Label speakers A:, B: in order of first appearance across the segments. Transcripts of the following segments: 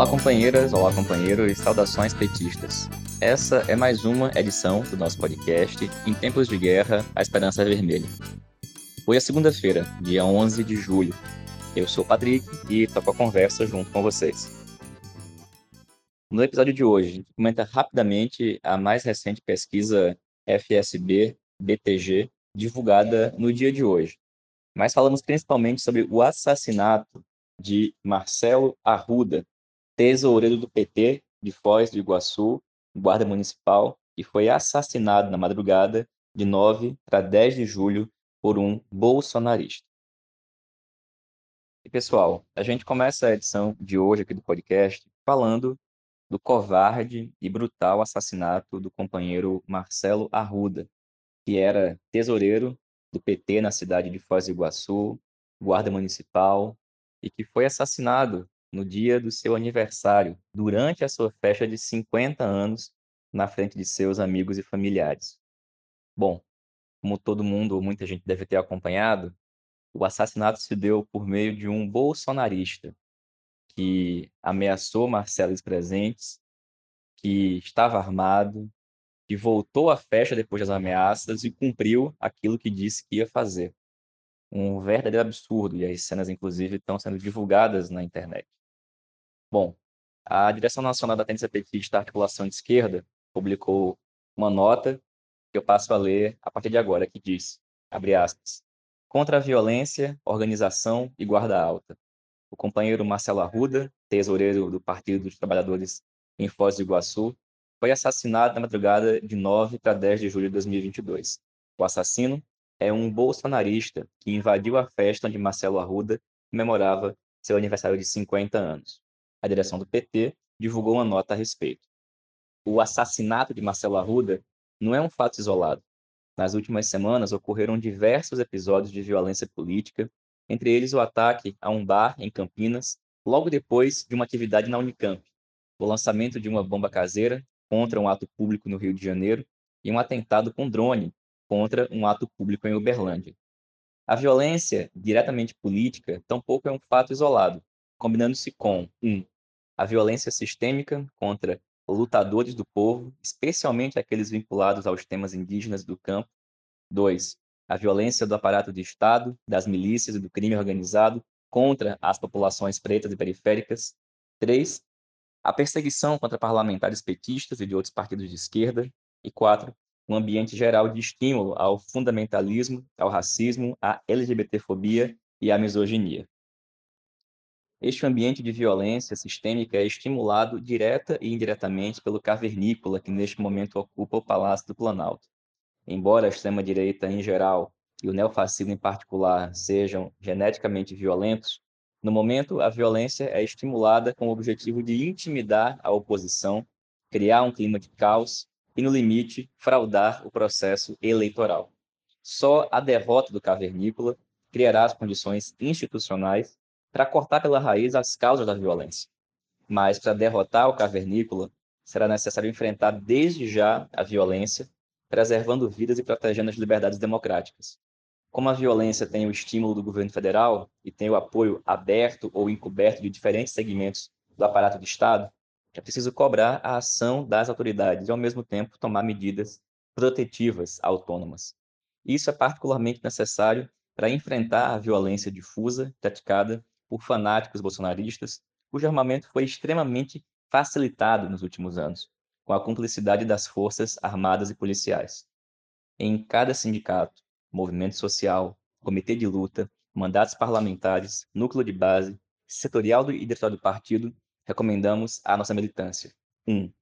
A: Olá, companheiras, olá, companheiros, saudações petistas. Essa é mais uma edição do nosso podcast Em Tempos de Guerra, a Esperança é Vermelha. Hoje é segunda-feira, dia 11 de julho. Eu sou o Patrick e toco a conversa junto com vocês. No episódio de hoje, a gente comenta rapidamente a mais recente pesquisa FSB-BTG, divulgada no dia de hoje. Mas falamos principalmente sobre o assassinato de Marcelo Arruda, tesoureiro do PT de Foz do Iguaçu, guarda municipal, que foi assassinado na madrugada de 9 para 10 de julho por um bolsonarista. E pessoal, a gente começa a edição de hoje aqui do podcast falando do covarde e brutal assassinato do companheiro Marcelo Arruda, que era tesoureiro do PT na cidade de Foz do Iguaçu, guarda municipal, e que foi assassinado no dia do seu aniversário, durante a sua festa de 50 anos, na frente de seus amigos e familiares. Bom, como todo mundo ou muita gente deve ter acompanhado, o assassinato se deu por meio de um bolsonarista que ameaçou Marcelo Presentes, que estava armado, que voltou à festa depois das ameaças e cumpriu aquilo que disse que ia fazer. Um verdadeiro absurdo, e as cenas, inclusive, estão sendo divulgadas na internet. Bom, a Direção Nacional da Tendência Petista Articulação de Esquerda publicou uma nota que eu passo a ler a partir de agora, que diz, abre aspas, contra a violência, organização e guarda alta. O companheiro Marcelo Arruda, tesoureiro do Partido dos Trabalhadores em Foz do Iguaçu, foi assassinado na madrugada de 9 para 10 de julho de 2022. O assassino é um bolsonarista que invadiu a festa onde Marcelo Arruda comemorava seu aniversário de 50 anos. A direção do PT divulgou uma nota a respeito. O assassinato de Marcelo Arruda não é um fato isolado. Nas últimas semanas ocorreram diversos episódios de violência política, entre eles o ataque a um bar em Campinas, logo depois de uma atividade na Unicamp, o lançamento de uma bomba caseira contra um ato público no Rio de Janeiro e um atentado com drone contra um ato público em Uberlândia. A violência diretamente política tampouco é um fato isolado, combinando-se com 1. Um, a violência sistêmica contra lutadores do povo, especialmente aqueles vinculados aos temas indígenas do campo. 2. A violência do aparato de Estado, das milícias e do crime organizado contra as populações pretas e periféricas. 3. A perseguição contra parlamentares petistas e de outros partidos de esquerda. E 4. Um ambiente geral de estímulo ao fundamentalismo, ao racismo, à LGBTfobia e à misoginia. Este ambiente de violência sistêmica é estimulado direta e indiretamente pelo cavernícola que neste momento ocupa o Palácio do Planalto. Embora a extrema-direita em geral e o neofascismo em particular sejam geneticamente violentos, no momento a violência é estimulada com o objetivo de intimidar a oposição, criar um clima de caos e, no limite, fraudar o processo eleitoral. Só a derrota do cavernícola criará as condições institucionais para cortar pela raiz as causas da violência. Mas para derrotar o cavernícola, será necessário enfrentar desde já a violência, preservando vidas e protegendo as liberdades democráticas. Como a violência tem o estímulo do governo federal e tem o apoio aberto ou encoberto de diferentes segmentos do aparato de Estado, é preciso cobrar a ação das autoridades e, ao mesmo tempo, tomar medidas protetivas autônomas. Isso é particularmente necessário para enfrentar a violência difusa praticada por fanáticos bolsonaristas, cujo armamento foi extremamente facilitado nos últimos anos, com a cumplicidade das forças armadas e policiais. Em cada sindicato, movimento social, comitê de luta, mandatos parlamentares, núcleo de base, setorial e diretório do partido, recomendamos a nossa militância. 1. Um,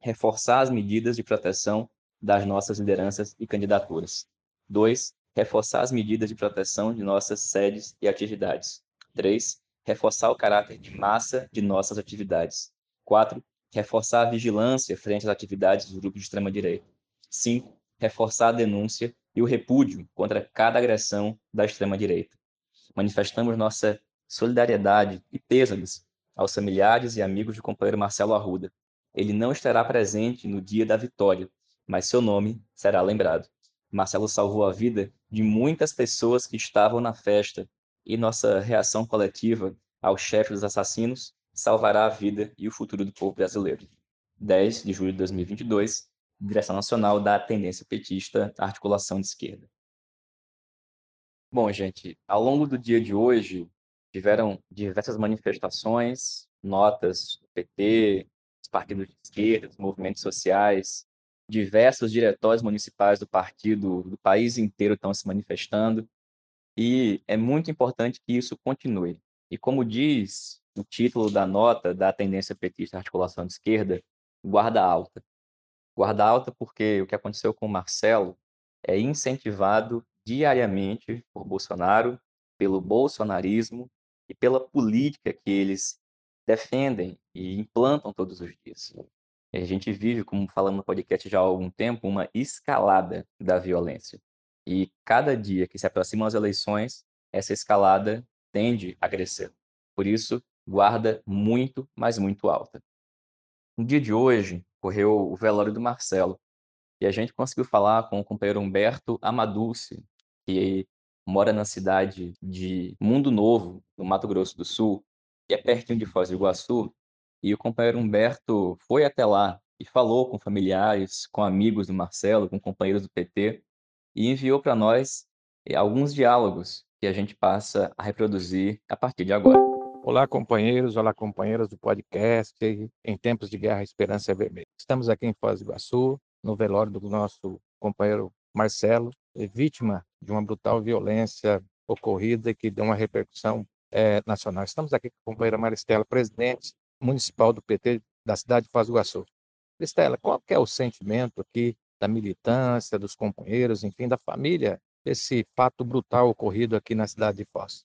A: reforçar as medidas de proteção das nossas lideranças e candidaturas. 2. Reforçar as medidas de proteção de nossas sedes e atividades. 3. Reforçar o caráter de massa de nossas atividades. 4. Reforçar a vigilância frente às atividades dos grupos de extrema-direita. 5. Reforçar a denúncia e o repúdio contra cada agressão da extrema-direita. Manifestamos nossa solidariedade e pêsames aos familiares e amigos do companheiro Marcelo Arruda. Ele não estará presente no dia da vitória, mas seu nome será lembrado. Marcelo salvou a vida de muitas pessoas que estavam na festa e nossa reação coletiva ao chefe dos assassinos salvará a vida e o futuro do povo brasileiro. 10 de julho de 2022, direção nacional da tendência petista, articulação de esquerda. Bom, gente, ao longo do dia de hoje, tiveram diversas manifestações, notas do PT, dos partidos de esquerda, dos movimentos sociais, diversos diretórios municipais do partido do país inteiro estão se manifestando, e é muito importante que isso continue. E como diz o título da nota da tendência petista articulação de esquerda, guarda alta. Guarda alta porque o que aconteceu com o Marcelo é incentivado diariamente por Bolsonaro, pelo bolsonarismo e pela política que eles defendem e implantam todos os dias. A gente vive, como falamos no podcast já há algum tempo, uma escalada da violência. E cada dia que se aproximam as eleições, essa escalada tende a crescer. Por isso, guarda muito, mas muito alta. No dia de hoje, correu o velório do Marcelo. E a gente conseguiu falar com o companheiro Humberto Amaduce, que mora na cidade de Mundo Novo, no Mato Grosso do Sul, que é pertinho de Foz do Iguaçu. E o companheiro Humberto foi até lá e falou com familiares, com amigos do Marcelo, com companheiros do PT, e enviou para nós eh, alguns diálogos que a gente passa a reproduzir a partir de agora.
B: Olá, companheiros, olá, companheiras do podcast Em Tempos de Guerra, Esperança é Vermelha. Estamos aqui em Foz do Iguaçu, no velório do nosso companheiro Marcelo, vítima de uma brutal violência ocorrida que deu uma repercussão é, nacional. Estamos aqui com a companheira Maristela, presidente municipal do PT da cidade de Foz do Iguaçu. Maristela, qual é o sentimento aqui da militância, dos companheiros, enfim, da família, desse fato brutal ocorrido aqui na cidade de Foz?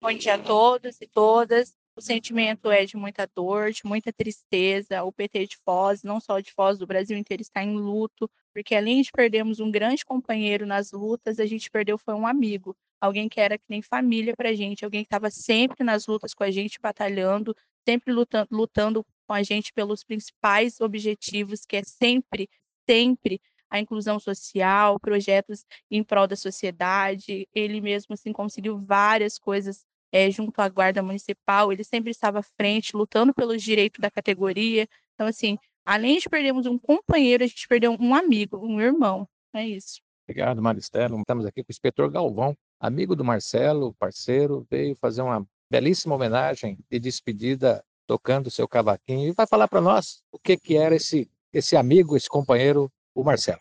C: Bom dia a todos e todas. O sentimento é de muita dor, de muita tristeza. O PT de Foz, não só de Foz, do Brasil inteiro, está em luto, porque além de perdermos um grande companheiro nas lutas, a gente perdeu foi um amigo, alguém que era que nem família para a gente, alguém que estava sempre nas lutas com a gente, batalhando, sempre lutando, lutando com a gente pelos principais objetivos, que é sempre, sempre a inclusão social, projetos em prol da sociedade. Ele mesmo assim conseguiu várias coisas é, junto à guarda municipal, ele sempre estava à frente, lutando pelos direitos da categoria. Então, assim, além de perdermos um companheiro, a gente perdeu um amigo, um irmão. É isso.
B: Obrigado, Maristela. Estamos aqui com o inspetor Galvão, amigo do Marcelo, parceiro, veio fazer uma belíssima homenagem de despedida tocando seu cavaquinho e vai falar para nós o que que era esse esse amigo, esse companheiro, o Marcelo.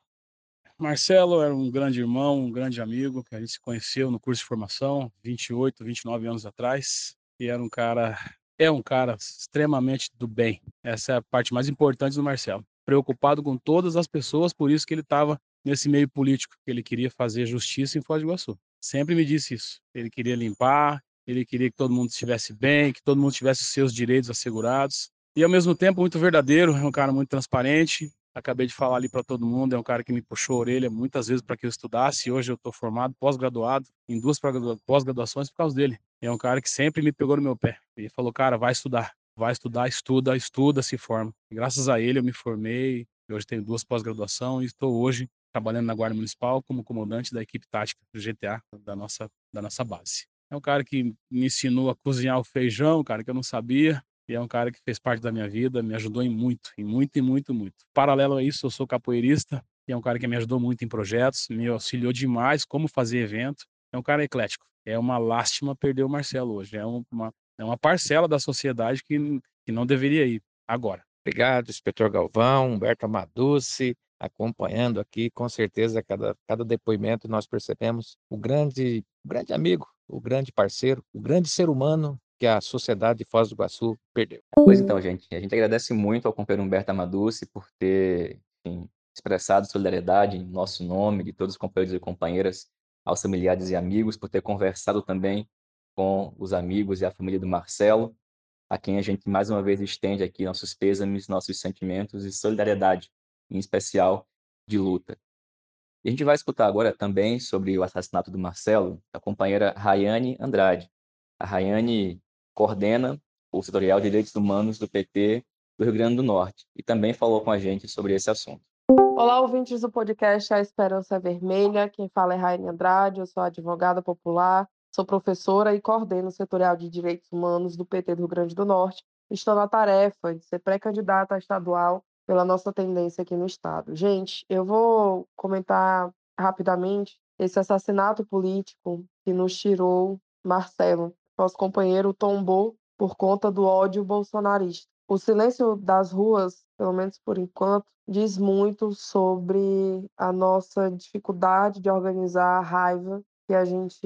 D: Marcelo era um grande irmão, um grande amigo, que a gente se conheceu no curso de formação, 28, 29 anos atrás, e era um cara, é um cara extremamente do bem. Essa é a parte mais importante do Marcelo. Preocupado com todas as pessoas, por isso que ele estava nesse meio político, que ele queria fazer justiça em Foz do Iguaçu. Sempre me disse isso. Ele queria limpar, ele queria que todo mundo estivesse bem, que todo mundo tivesse os seus direitos assegurados. E ao mesmo tempo muito verdadeiro, é um cara muito transparente, acabei de falar ali para todo mundo, é um cara que me puxou a orelha muitas vezes para que eu estudasse. Hoje eu estou formado, pós-graduado, em duas pós-graduações por causa dele. É um cara que sempre me pegou no meu pé e falou: cara, vai estudar, vai estudar, estuda, estuda, se forma. E graças a ele eu me formei. Hoje tenho duas pós-graduações e estou hoje trabalhando na Guarda Municipal como comandante da equipe tática do GTA da nossa, da nossa base. É um cara que me ensinou a cozinhar o feijão, cara, que eu não sabia. E é um cara que fez parte da minha vida, me ajudou em muito, em muito, e muito, muito. Paralelo a isso, eu sou capoeirista e é um cara que me ajudou muito em projetos, me auxiliou demais como fazer evento. É um cara eclético. É uma lástima perder o Marcelo hoje. É uma, é uma parcela da sociedade que, que não deveria ir agora.
B: Obrigado, inspetor Galvão, Humberto Amaduce, acompanhando aqui, com certeza, cada, cada depoimento nós percebemos o grande, grande amigo, o grande parceiro, o grande ser humano que a sociedade de Foz do Iguaçu perdeu.
A: Pois então, gente, a gente agradece muito ao companheiro Humberto Amaduce por ter enfim, expressado solidariedade em nosso nome, de todos os companheiros e companheiras, aos familiares e amigos, por ter conversado também com os amigos e a família do Marcelo, a quem a gente mais uma vez estende aqui nossos pêsames, nossos sentimentos e solidariedade, em especial de luta. E a gente vai escutar agora também sobre o assassinato do Marcelo, a companheira Rayane Andrade. A Rayane coordena o setorial de direitos humanos do PT do Rio Grande do Norte e também falou com a gente sobre esse assunto.
E: Olá, ouvintes do podcast A Esperança Vermelha. Quem fala é Raine Andrade, eu sou advogada popular, Sou professora e coordeno o setorial de Direitos Humanos do PT do Rio Grande do Norte. Estou na tarefa de ser pré-candidata estadual pela nossa tendência aqui no estado. Gente, eu vou comentar rapidamente esse assassinato político que nos tirou Marcelo. Nosso companheiro tombou por conta do ódio bolsonarista. O silêncio das ruas, pelo menos por enquanto, diz muito sobre a nossa dificuldade de organizar a raiva que a gente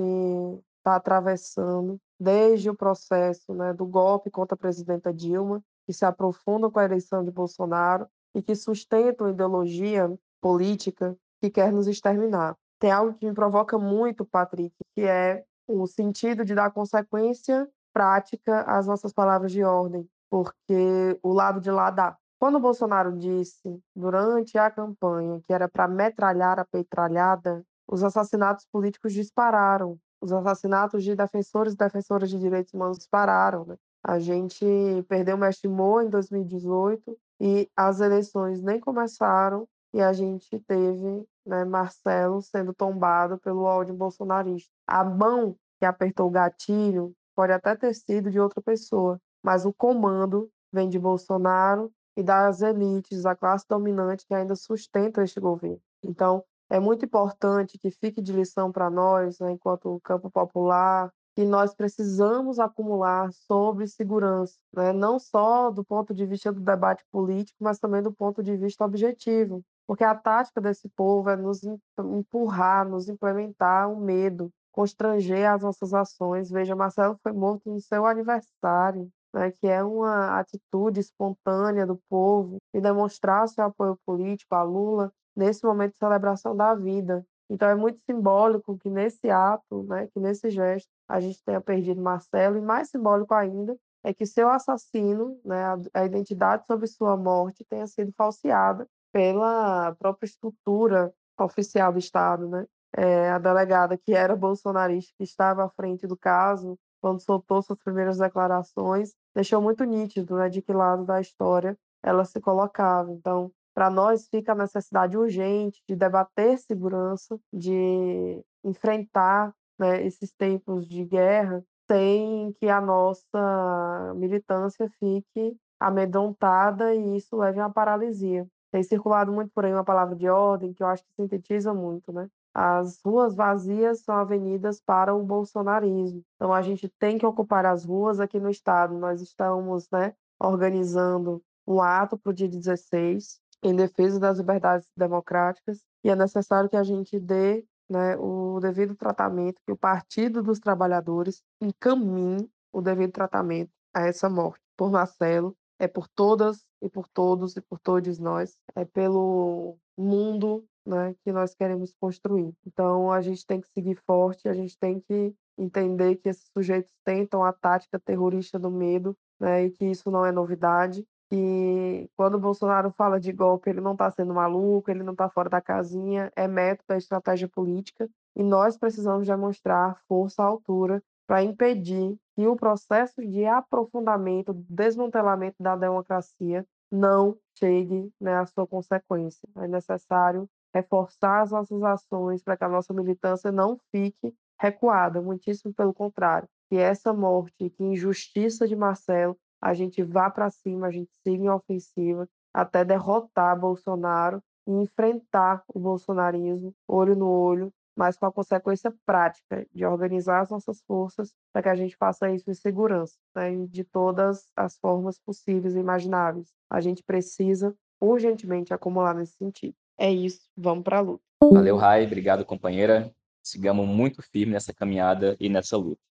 E: está atravessando desde o processo né, do golpe contra a presidenta Dilma, que se aprofunda com a eleição de Bolsonaro e que sustenta uma ideologia política que quer nos exterminar. Tem algo que me provoca muito, Patrick, que é o sentido de dar consequência prática às nossas palavras de ordem, porque o lado de lá dá. Quando o Bolsonaro disse durante a campanha que era para metralhar a petralhada, os assassinatos políticos dispararam. Os assassinatos de defensores e defensoras de direitos humanos dispararam. Né? A gente perdeu o mestre Mo em 2018 e as eleições nem começaram e a gente teve né, Marcelo sendo tombado pelo ódio bolsonarista. A mão que apertou o gatilho pode até ter sido de outra pessoa, mas o comando vem de Bolsonaro e das elites, da classe dominante que ainda sustenta este governo. Então, é muito importante que fique de lição para nós, né, enquanto campo popular, que nós precisamos acumular sobre segurança, né? não só do ponto de vista do debate político, mas também do ponto de vista objetivo. Porque a tática desse povo é nos empurrar, nos implementar o um medo, constranger as nossas ações. Veja, Marcelo foi morto no seu aniversário, né, que é uma atitude espontânea do povo e demonstrar seu apoio político a Lula nesse momento de celebração da vida. Então é muito simbólico que nesse ato, né, que nesse gesto, a gente tenha perdido Marcelo, e mais simbólico ainda é que seu assassino, né, a, identidade sobre sua morte tenha sido falseada pela própria estrutura oficial do Estado, né? É, a delegada que era bolsonarista, que estava à frente do caso, quando soltou suas primeiras declarações, deixou muito nítido né, de que lado da história ela se colocava. Então, para nós fica a necessidade urgente de debater segurança, de enfrentar né, esses tempos de guerra sem que a nossa militância fique amedrontada e isso leve a uma paralisia. Tem circulado muito por aí uma palavra de ordem que eu acho que sintetiza muito, né? As ruas vazias são avenidas para o bolsonarismo. Então a gente tem que ocupar as ruas aqui no estado. Nós estamos, né, organizando um ato para o dia 16 em defesa das liberdades democráticas e é necessário que a gente dê né, o devido tratamento, que o Partido dos Trabalhadores encaminhe o devido tratamento a essa morte por Marcelo é por todas e por todos e por todos nós, é pelo mundo né, que nós queremos construir. Então a gente tem que seguir forte, a gente tem que entender que esses sujeitos tentam a tática terrorista do medo né, e que isso não é novidade. E quando o Bolsonaro fala de golpe, ele não está sendo maluco, ele não está fora da casinha, é método, é estratégia política. E nós precisamos demonstrar força à altura para impedir que o processo de aprofundamento, desmantelamento da democracia não chegue né, à sua consequência. É necessário reforçar as nossas ações para que a nossa militância não fique recuada, muitíssimo pelo contrário. Que essa morte, que injustiça de Marcelo, a gente vá para cima, a gente siga em ofensiva até derrotar Bolsonaro e enfrentar o bolsonarismo olho no olho mas com a consequência prática de organizar as nossas forças para que a gente faça isso em segurança, né, de todas as formas possíveis e imagináveis. A gente precisa urgentemente acumular nesse sentido. É isso, vamos para a luta.
A: Valeu, Rai, obrigado, companheira. Sigamos muito firme nessa caminhada e nessa luta.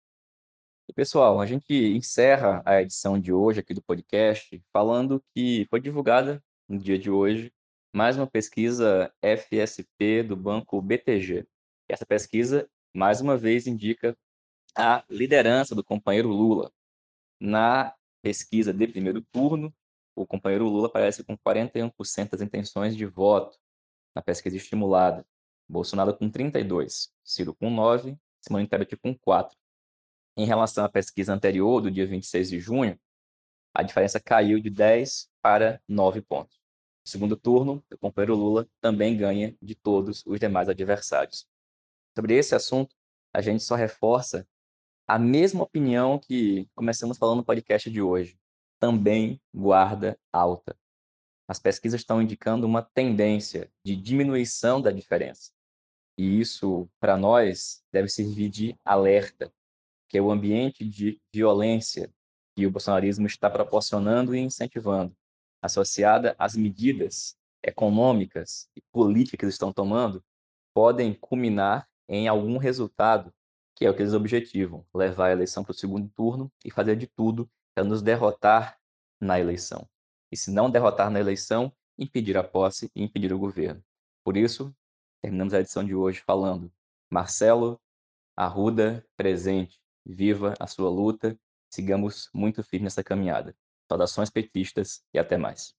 A: E, pessoal, a gente encerra a edição de hoje aqui do podcast falando que foi divulgada no dia de hoje mais uma pesquisa FSP do banco BTG. Essa pesquisa, mais uma vez, indica a liderança do companheiro Lula. Na pesquisa de primeiro turno, o companheiro Lula aparece com 41% das intenções de voto na pesquisa estimulada. Bolsonaro com 32%, Ciro com 9%, Simone Tebet com 4%. Em relação à pesquisa anterior, do dia 26 de junho, a diferença caiu de 10 para 9 pontos. No segundo turno, o companheiro Lula também ganha de todos os demais adversários. Sobre esse assunto, a gente só reforça a mesma opinião que começamos falando no podcast de hoje, também guarda alta. As pesquisas estão indicando uma tendência de diminuição da diferença. E isso, para nós, deve servir de alerta, que é o ambiente de violência que o bolsonarismo está proporcionando e incentivando, associada às medidas econômicas e políticas que eles estão tomando, podem culminar em algum resultado que é o que eles objetivam, levar a eleição para o segundo turno e fazer de tudo para nos derrotar na eleição. E se não derrotar na eleição, impedir a posse e impedir o governo. Por isso, terminamos a edição de hoje falando Marcelo Arruda presente, viva a sua luta, sigamos muito firmes nessa caminhada. Saudações petistas e até mais.